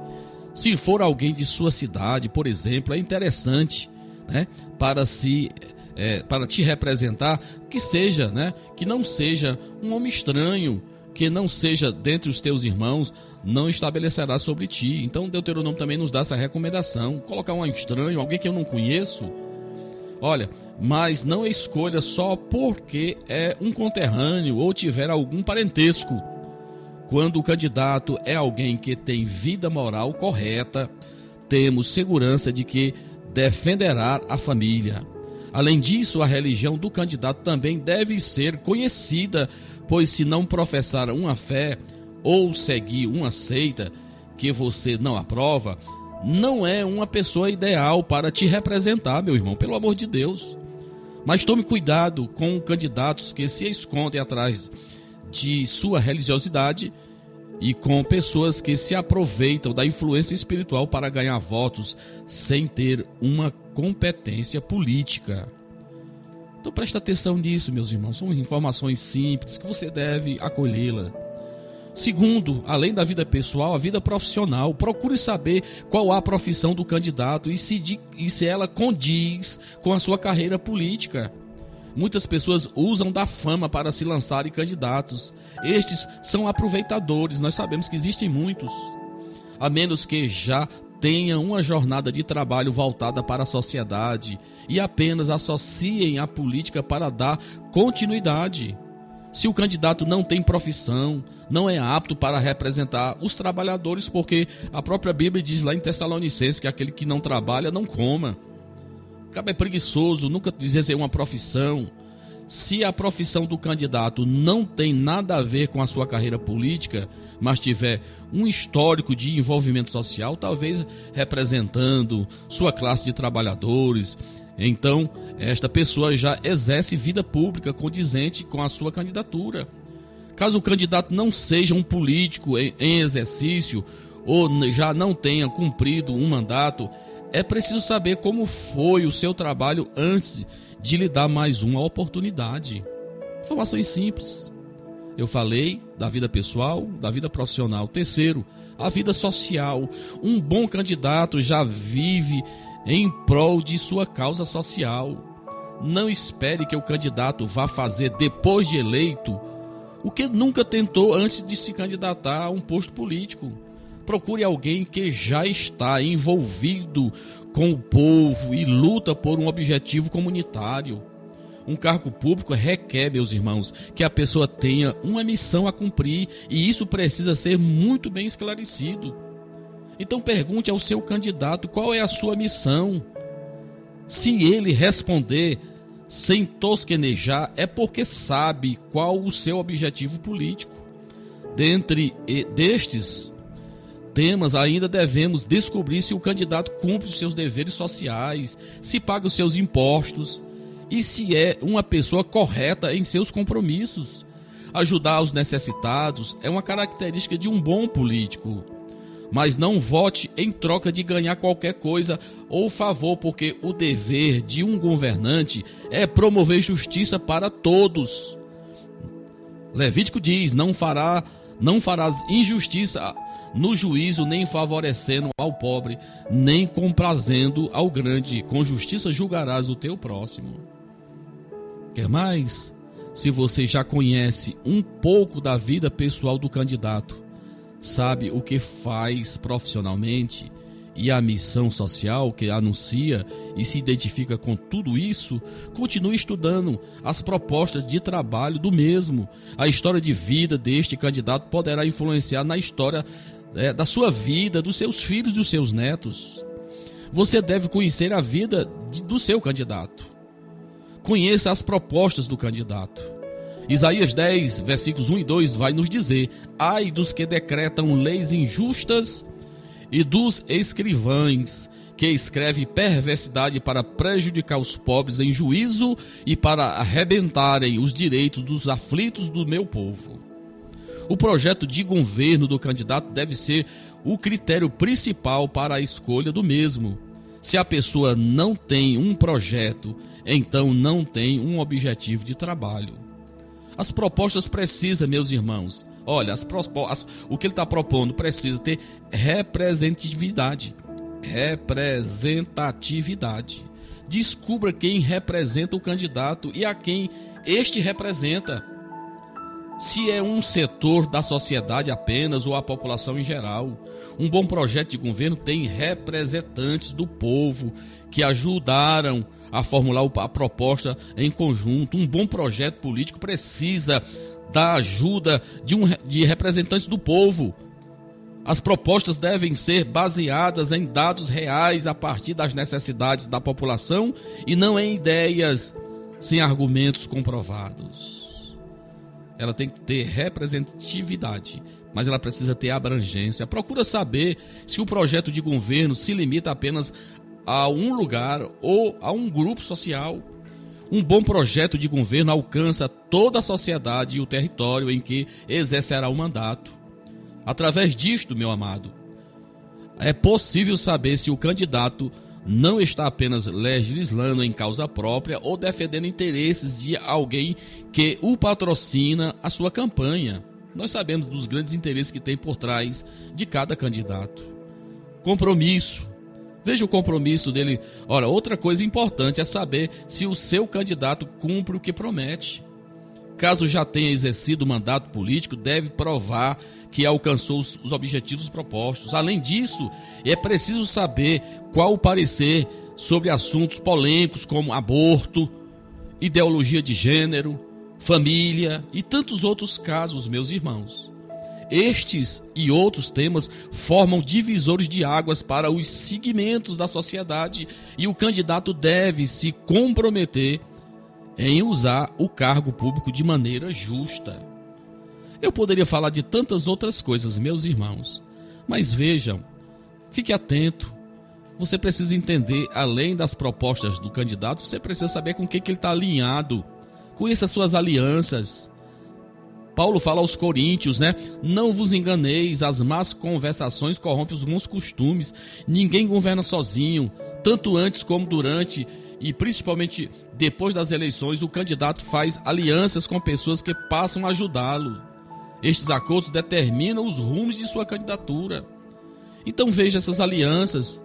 Se for alguém de sua cidade, por exemplo, é interessante, né, para se é, para te representar, que seja, né, que não seja um homem estranho, que não seja dentre os teus irmãos, não estabelecerá sobre ti. Então Deuteronômio também nos dá essa recomendação. Colocar um estranho, alguém que eu não conheço. Olha, mas não escolha só porque é um conterrâneo ou tiver algum parentesco. quando o candidato é alguém que tem vida moral correta, temos segurança de que defenderá a família. Além disso, a religião do candidato também deve ser conhecida, pois se não professar uma fé ou seguir uma seita que você não aprova, não é uma pessoa ideal para te representar, meu irmão, pelo amor de Deus. Mas tome cuidado com candidatos que se escondem atrás de sua religiosidade e com pessoas que se aproveitam da influência espiritual para ganhar votos sem ter uma competência política. Então preste atenção nisso, meus irmãos. São informações simples que você deve acolhê-la. Segundo, além da vida pessoal, a vida profissional. Procure saber qual a profissão do candidato e se, e se ela condiz com a sua carreira política. Muitas pessoas usam da fama para se lançarem candidatos. Estes são aproveitadores, nós sabemos que existem muitos. A menos que já tenha uma jornada de trabalho voltada para a sociedade e apenas associem a política para dar continuidade. Se o candidato não tem profissão, não é apto para representar os trabalhadores, porque a própria Bíblia diz lá em Tessalonicenses que aquele que não trabalha não coma. Cabe é preguiçoso, nunca dizer ser uma profissão. Se a profissão do candidato não tem nada a ver com a sua carreira política, mas tiver um histórico de envolvimento social, talvez representando sua classe de trabalhadores, então esta pessoa já exerce vida pública condizente com a sua candidatura. Caso o candidato não seja um político em exercício ou já não tenha cumprido um mandato, é preciso saber como foi o seu trabalho antes de lhe dar mais uma oportunidade. Informações simples. Eu falei da vida pessoal, da vida profissional. Terceiro, a vida social. Um bom candidato já vive em prol de sua causa social. Não espere que o candidato vá fazer depois de eleito o que nunca tentou antes de se candidatar a um posto político. Procure alguém que já está envolvido com o povo e luta por um objetivo comunitário. Um cargo público requer, meus irmãos, que a pessoa tenha uma missão a cumprir e isso precisa ser muito bem esclarecido. Então pergunte ao seu candidato qual é a sua missão. Se ele responder sem tosquenejar, é porque sabe qual o seu objetivo político. Dentre destes temas, ainda devemos descobrir se o candidato cumpre os seus deveres sociais, se paga os seus impostos e se é uma pessoa correta em seus compromissos. Ajudar os necessitados é uma característica de um bom político mas não vote em troca de ganhar qualquer coisa ou favor, porque o dever de um governante é promover justiça para todos. Levítico diz: não fará, não farás injustiça no juízo, nem favorecendo ao pobre, nem comprazendo ao grande. Com justiça julgarás o teu próximo. Quer mais? Se você já conhece um pouco da vida pessoal do candidato, sabe o que faz profissionalmente e a missão social que anuncia e se identifica com tudo isso, continue estudando as propostas de trabalho do mesmo. A história de vida deste candidato poderá influenciar na história é, da sua vida, dos seus filhos e dos seus netos. Você deve conhecer a vida de, do seu candidato. Conheça as propostas do candidato. Isaías 10, versículos 1 e 2 vai nos dizer: Ai dos que decretam leis injustas e dos escrivães que escreve perversidade para prejudicar os pobres em juízo e para arrebentarem os direitos dos aflitos do meu povo. O projeto de governo do candidato deve ser o critério principal para a escolha do mesmo. Se a pessoa não tem um projeto, então não tem um objetivo de trabalho. As propostas precisam, meus irmãos. Olha, as, as, o que ele está propondo precisa ter representatividade. Representatividade. Descubra quem representa o candidato e a quem este representa. Se é um setor da sociedade apenas ou a população em geral. Um bom projeto de governo tem representantes do povo que ajudaram a formular a proposta em conjunto. Um bom projeto político precisa da ajuda de, um, de representantes do povo. As propostas devem ser baseadas em dados reais a partir das necessidades da população e não em ideias sem argumentos comprovados. Ela tem que ter representatividade, mas ela precisa ter abrangência. Procura saber se o projeto de governo se limita apenas a um lugar ou a um grupo social. Um bom projeto de governo alcança toda a sociedade e o território em que exercerá o mandato. Através disto, meu amado, é possível saber se o candidato não está apenas legislando em causa própria ou defendendo interesses de alguém que o patrocina a sua campanha. Nós sabemos dos grandes interesses que tem por trás de cada candidato. Compromisso. Veja o compromisso dele. Ora, outra coisa importante é saber se o seu candidato cumpre o que promete. Caso já tenha exercido mandato político, deve provar que alcançou os, os objetivos propostos. Além disso, é preciso saber qual o parecer sobre assuntos polêmicos como aborto, ideologia de gênero, família e tantos outros casos, meus irmãos. Estes e outros temas formam divisores de águas para os segmentos da sociedade e o candidato deve se comprometer em usar o cargo público de maneira justa. Eu poderia falar de tantas outras coisas, meus irmãos, mas vejam, fique atento. Você precisa entender, além das propostas do candidato, você precisa saber com o que, ele está alinhado. Conheça suas alianças. Paulo fala aos coríntios, né? Não vos enganeis, as más conversações corrompem os bons costumes. Ninguém governa sozinho, tanto antes como durante e principalmente depois das eleições, o candidato faz alianças com pessoas que passam a ajudá-lo. Estes acordos determinam os rumos de sua candidatura. Então veja essas alianças.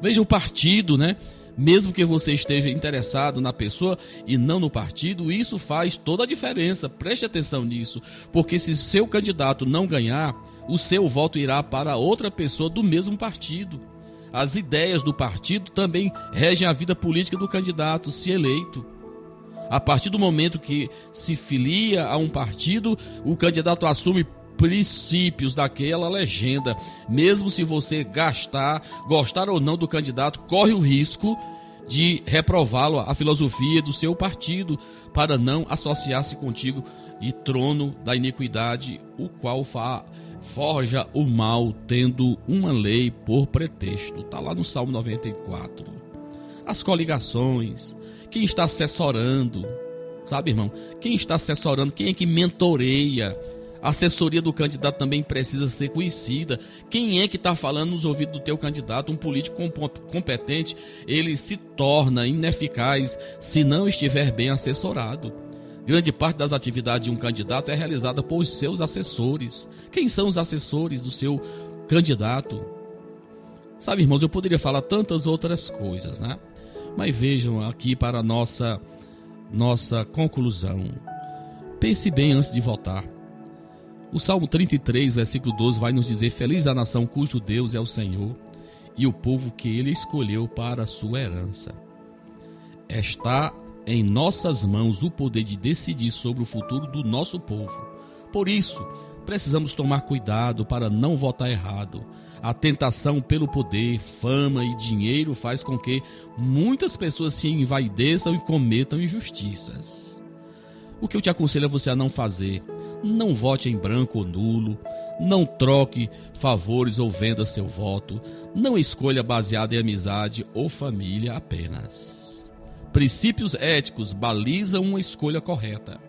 Veja o partido, né? Mesmo que você esteja interessado na pessoa e não no partido, isso faz toda a diferença. Preste atenção nisso, porque se seu candidato não ganhar, o seu voto irá para outra pessoa do mesmo partido. As ideias do partido também regem a vida política do candidato, se eleito. A partir do momento que se filia a um partido, o candidato assume princípios daquela legenda. Mesmo se você gastar, gostar ou não do candidato, corre o risco de reprová-lo a filosofia do seu partido para não associar-se contigo e trono da iniquidade, o qual fa forja o mal tendo uma lei por pretexto. Está lá no Salmo 94. As coligações, quem está assessorando, sabe, irmão? Quem está assessorando, quem é que mentoreia? A assessoria do candidato também precisa ser conhecida. Quem é que está falando nos ouvidos do teu candidato? Um político competente, ele se torna ineficaz se não estiver bem assessorado. Grande parte das atividades de um candidato é realizada por seus assessores. Quem são os assessores do seu candidato? Sabe, irmãos, eu poderia falar tantas outras coisas, né? Mas vejam aqui para nossa nossa conclusão. Pense bem antes de votar. O Salmo 33, versículo 12 vai nos dizer: Feliz a nação cujo Deus é o Senhor e o povo que ele escolheu para a sua herança. Está em nossas mãos o poder de decidir sobre o futuro do nosso povo. Por isso, precisamos tomar cuidado para não votar errado. A tentação pelo poder, fama e dinheiro faz com que muitas pessoas se envaideçam e cometam injustiças. O que eu te aconselho é você a não fazer. Não vote em branco ou nulo. Não troque favores ou venda seu voto. Não escolha baseado em amizade ou família apenas. Princípios éticos balizam uma escolha correta.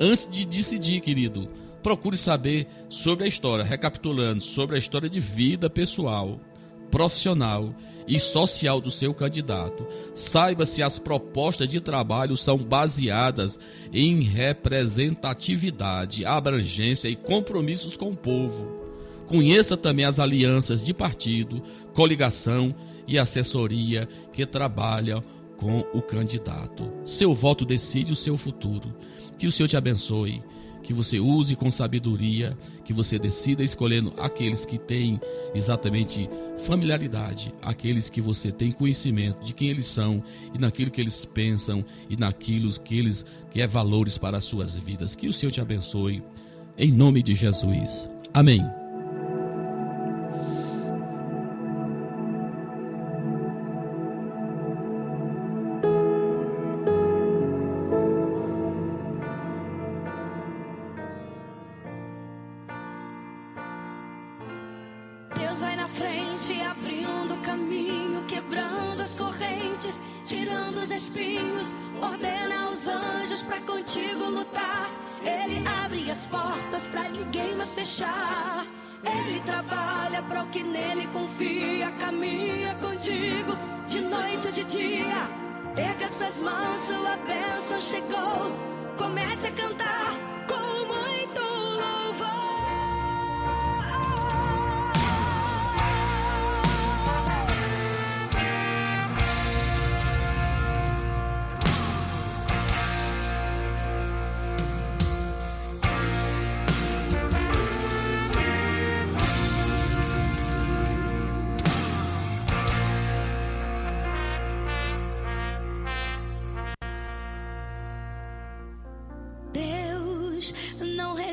Antes de decidir, querido, procure saber sobre a história, recapitulando sobre a história de vida pessoal, profissional e social do seu candidato. Saiba se as propostas de trabalho são baseadas em representatividade, abrangência e compromissos com o povo. Conheça também as alianças de partido, coligação e assessoria que trabalham com o candidato. Seu voto decide o seu futuro. Que o Senhor te abençoe, que você use com sabedoria, que você decida escolhendo aqueles que têm exatamente familiaridade, aqueles que você tem conhecimento de quem eles são e naquilo que eles pensam e naquilo que eles que é valores para as suas vidas. Que o Senhor te abençoe em nome de Jesus. Amém.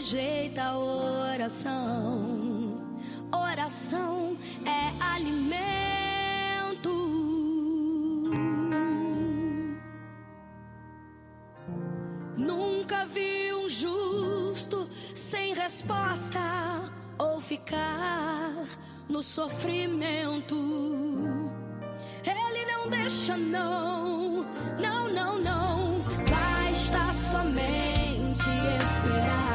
Ajeita a oração. Oração é alimento. Nunca vi um justo sem resposta ou ficar no sofrimento. Ele não deixa, não, não, não, não. Basta somente esperar.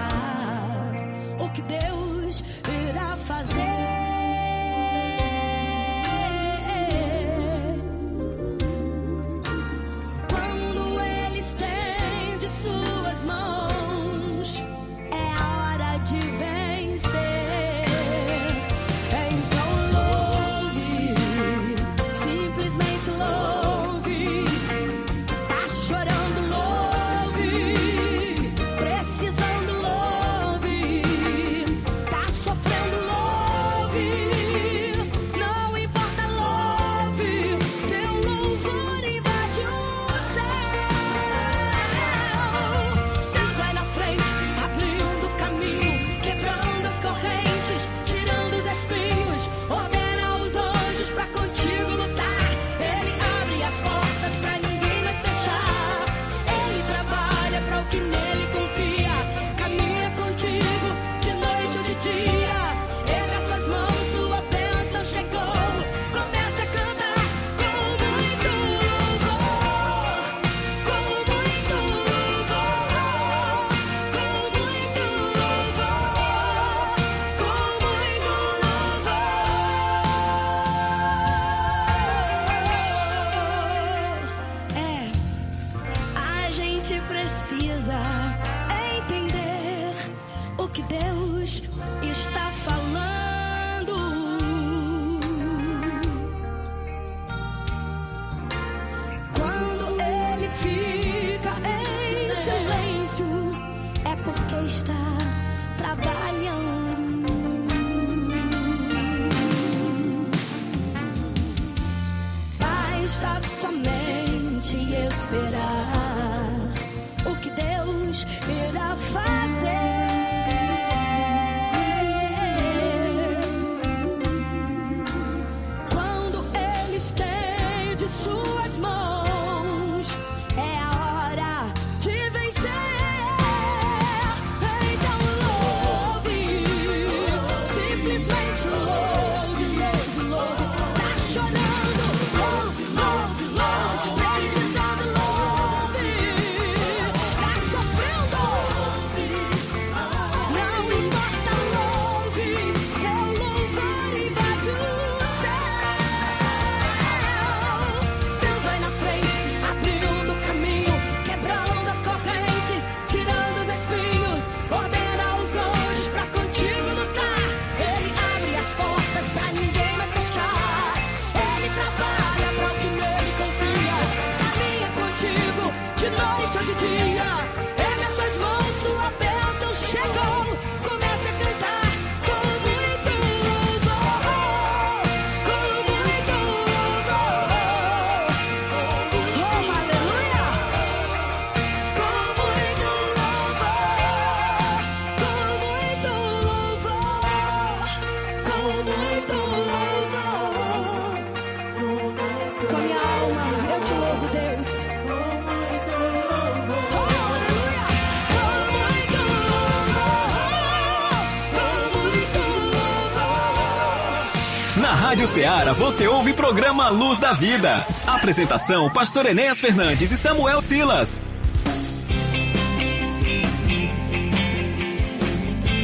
Você ouve o programa Luz da Vida. Apresentação: Pastor Enéas Fernandes e Samuel Silas.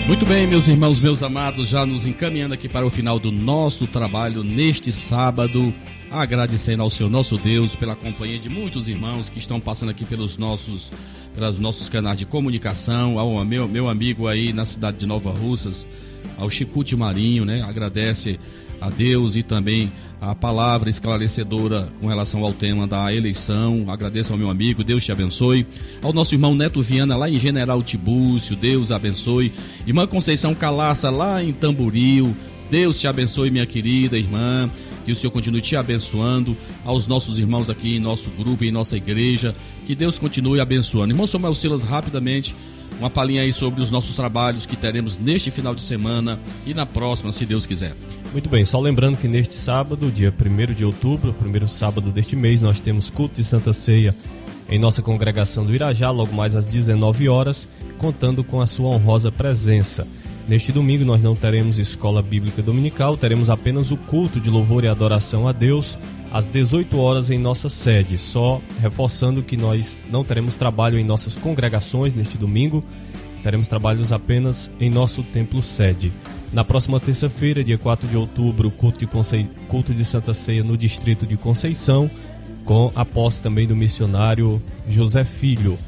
Muito bem, meus irmãos, meus amados, já nos encaminhando aqui para o final do nosso trabalho neste sábado, agradecendo ao Senhor nosso Deus pela companhia de muitos irmãos que estão passando aqui pelos nossos, pelos nossos canais de comunicação, ao meu, meu amigo aí na cidade de Nova Russas, ao Chicute Marinho, né? Agradece a Deus e também a palavra esclarecedora com relação ao tema da eleição. Agradeço ao meu amigo, Deus te abençoe. Ao nosso irmão Neto Viana, lá em General Tibúrcio, Deus abençoe. Irmã Conceição Calaça, lá em Tamboril, Deus te abençoe, minha querida irmã. Que o Senhor continue te abençoando. Aos nossos irmãos aqui em nosso grupo, em nossa igreja. Que Deus continue abençoando. Irmão Samuel Silas, rapidamente, uma palhinha aí sobre os nossos trabalhos que teremos neste final de semana e na próxima, se Deus quiser. Muito bem, só lembrando que neste sábado, dia 1 de outubro, primeiro sábado deste mês, nós temos culto de Santa Ceia em nossa congregação do Irajá, logo mais às 19 horas, contando com a sua honrosa presença. Neste domingo nós não teremos escola bíblica dominical, teremos apenas o culto de louvor e adoração a Deus às 18 horas em nossa sede. Só reforçando que nós não teremos trabalho em nossas congregações neste domingo, teremos trabalhos apenas em nosso templo sede. Na próxima terça-feira, dia 4 de outubro, culto de, culto de Santa Ceia no distrito de Conceição, com a posse também do missionário José Filho.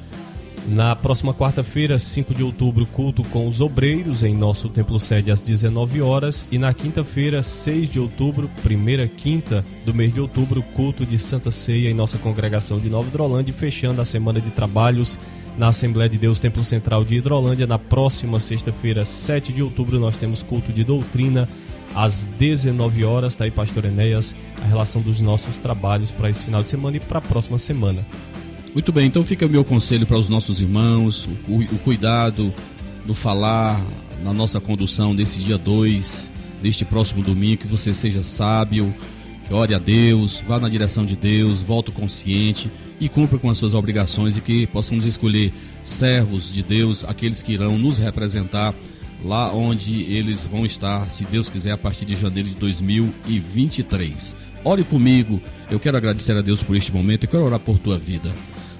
Na próxima quarta-feira, 5 de outubro, culto com os obreiros em nosso templo sede às 19 horas. E na quinta-feira, 6 de outubro, primeira quinta do mês de outubro, culto de Santa Ceia em nossa congregação de Nova Hidrolândia, fechando a semana de trabalhos na Assembleia de Deus Templo Central de Hidrolândia. Na próxima sexta-feira, 7 de outubro, nós temos culto de doutrina às 19 horas. Está aí, Pastor Enéas, a relação dos nossos trabalhos para esse final de semana e para a próxima semana. Muito bem, então fica o meu conselho para os nossos irmãos, o, o cuidado do falar na nossa condução desse dia 2, deste próximo domingo, que você seja sábio, ore a Deus, vá na direção de Deus, volte consciente e cumpra com as suas obrigações e que possamos escolher servos de Deus, aqueles que irão nos representar lá onde eles vão estar, se Deus quiser, a partir de janeiro de 2023. Ore comigo, eu quero agradecer a Deus por este momento e quero orar por tua vida.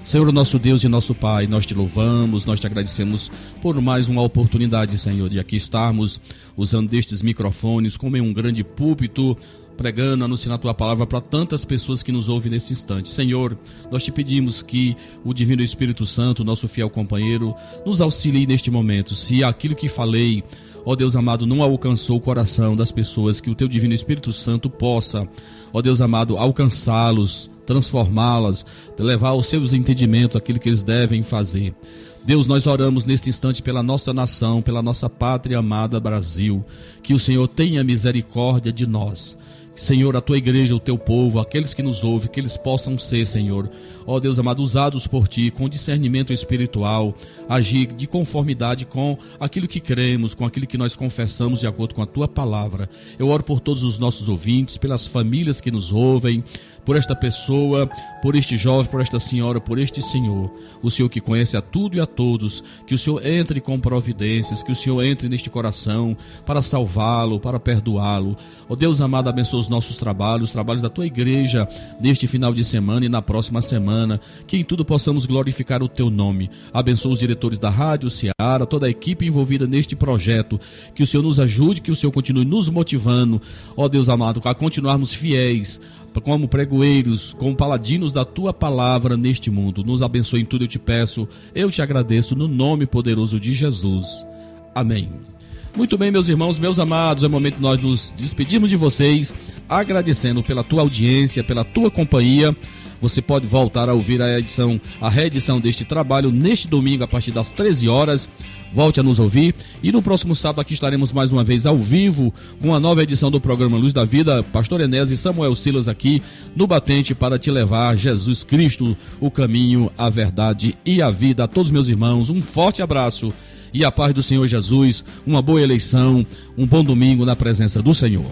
Senhor, nosso Deus e nosso Pai, nós te louvamos, nós te agradecemos por mais uma oportunidade, Senhor, de aqui estarmos usando destes microfones como em um grande púlpito, pregando, anunciando a tua palavra para tantas pessoas que nos ouvem nesse instante. Senhor, nós te pedimos que o Divino Espírito Santo, nosso fiel companheiro, nos auxilie neste momento. Se aquilo que falei, ó Deus amado, não alcançou o coração das pessoas, que o teu Divino Espírito Santo possa, ó Deus amado, alcançá-los, transformá-las, levar aos seus entendimentos aquilo que eles devem fazer. Deus, nós oramos neste instante pela nossa nação, pela nossa pátria amada Brasil, que o Senhor tenha misericórdia de nós. Senhor, a tua igreja, o teu povo, aqueles que nos ouvem, que eles possam ser, Senhor, ó Deus amado, usados por ti com discernimento espiritual, agir de conformidade com aquilo que cremos, com aquilo que nós confessamos de acordo com a tua palavra. Eu oro por todos os nossos ouvintes, pelas famílias que nos ouvem, por esta pessoa, por este jovem, por esta senhora, por este senhor. O Senhor que conhece a tudo e a todos, que o Senhor entre com providências, que o Senhor entre neste coração para salvá-lo, para perdoá-lo. Ó Deus amado, abençoa os nossos trabalhos, os trabalhos da tua igreja neste final de semana e na próxima semana. Que em tudo possamos glorificar o teu nome. Abençoa os diretores da Rádio Ceará, toda a equipe envolvida neste projeto. Que o Senhor nos ajude, que o Senhor continue nos motivando, ó Deus amado, a continuarmos fiéis como pregoeiros, como paladinos da tua palavra neste mundo. Nos abençoe em tudo, eu te peço, eu te agradeço no nome poderoso de Jesus. Amém. Muito bem, meus irmãos, meus amados, é o momento de nós nos despedirmos de vocês, agradecendo pela tua audiência, pela tua companhia. Você pode voltar a ouvir a edição, a reedição deste trabalho neste domingo a partir das 13 horas. Volte a nos ouvir e no próximo sábado aqui estaremos mais uma vez ao vivo com a nova edição do programa Luz da Vida. Pastor Enés e Samuel Silas aqui no batente para te levar Jesus Cristo, o caminho, a verdade e a vida. A todos meus irmãos, um forte abraço e a paz do Senhor Jesus, uma boa eleição, um bom domingo na presença do Senhor.